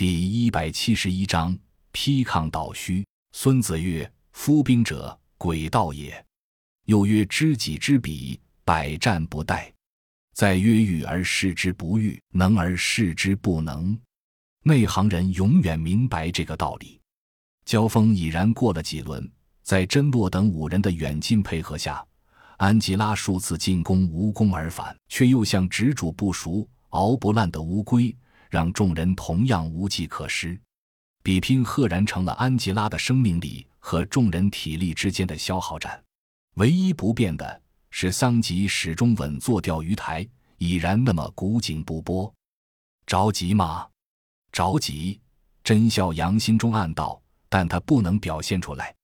第一百七十一章批抗倒虚。孙子曰：“夫兵者，诡道也。又曰：知己知彼，百战不殆。再曰：欲而示之不欲，能而示之不能。”内行人永远明白这个道理。交锋已然过了几轮，在真洛等五人的远近配合下，安吉拉数次进攻无功而返，却又像执主不熟、熬不烂的乌龟。让众人同样无计可施，比拼赫然成了安吉拉的生命力和众人体力之间的消耗战。唯一不变的是，桑吉始终稳坐钓鱼台，已然那么古井不波。着急吗？着急。甄孝阳心中暗道，但他不能表现出来。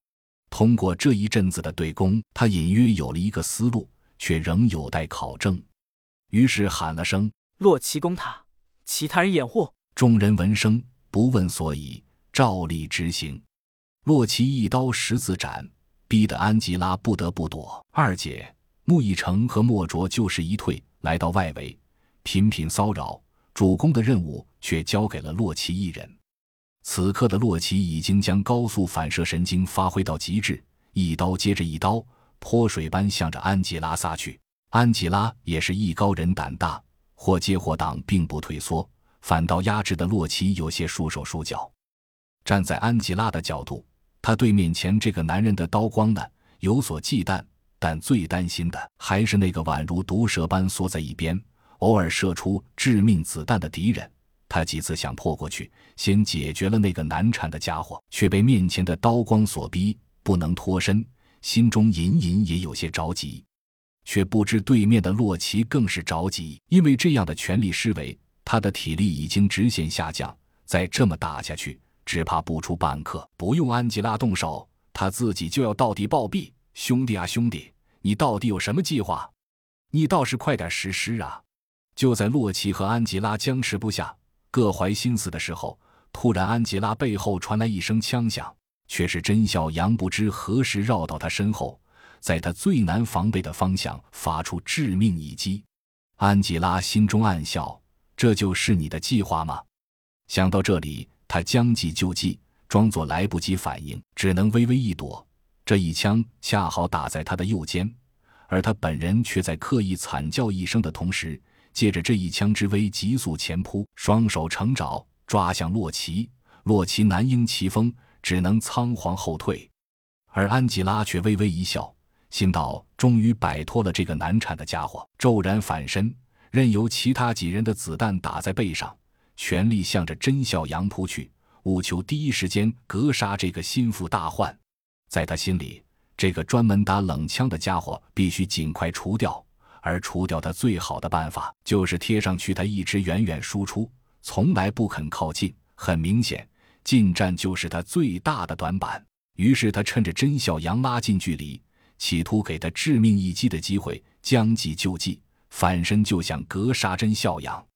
通过这一阵子的对攻，他隐约有了一个思路，却仍有待考证。于是喊了声：“洛奇攻塔。”其他人掩护，众人闻声不问所以，照例执行。洛奇一刀十字斩，逼得安吉拉不得不躲。二姐穆义成和莫卓就是一退，来到外围，频频骚扰。主攻的任务却交给了洛奇一人。此刻的洛奇已经将高速反射神经发挥到极致，一刀接着一刀，泼水般向着安吉拉撒去。安吉拉也是艺高人胆大。或接或挡，并不退缩，反倒压制的洛奇有些束手束脚。站在安吉拉的角度，他对面前这个男人的刀光呢有所忌惮，但最担心的还是那个宛如毒蛇般缩在一边、偶尔射出致命子弹的敌人。他几次想破过去，先解决了那个难缠的家伙，却被面前的刀光所逼，不能脱身，心中隐隐也有些着急。却不知对面的洛奇更是着急，因为这样的全力施为，他的体力已经直线下降。再这么打下去，只怕不出半刻，不用安吉拉动手，他自己就要到底暴毙。兄弟啊，兄弟，你到底有什么计划？你倒是快点实施啊！就在洛奇和安吉拉僵持不下、各怀心思的时候，突然安吉拉背后传来一声枪响，却是甄小阳不知何时绕到他身后。在他最难防备的方向发出致命一击，安吉拉心中暗笑：“这就是你的计划吗？”想到这里，他将计就计，装作来不及反应，只能微微一躲。这一枪恰好打在他的右肩，而他本人却在刻意惨叫一声的同时，借着这一枪之威急速前扑，双手成爪抓向洛奇。洛奇难应其锋，只能仓皇后退，而安吉拉却微微一笑。心道：终于摆脱了这个难缠的家伙，骤然反身，任由其他几人的子弹打在背上，全力向着甄孝阳扑去，务求第一时间格杀这个心腹大患。在他心里，这个专门打冷枪的家伙必须尽快除掉，而除掉他最好的办法就是贴上去他一直远远输出，从来不肯靠近。很明显，近战就是他最大的短板。于是他趁着甄孝阳拉近距离。企图给他致命一击的机会，将计就计，反身就想格杀真孝养。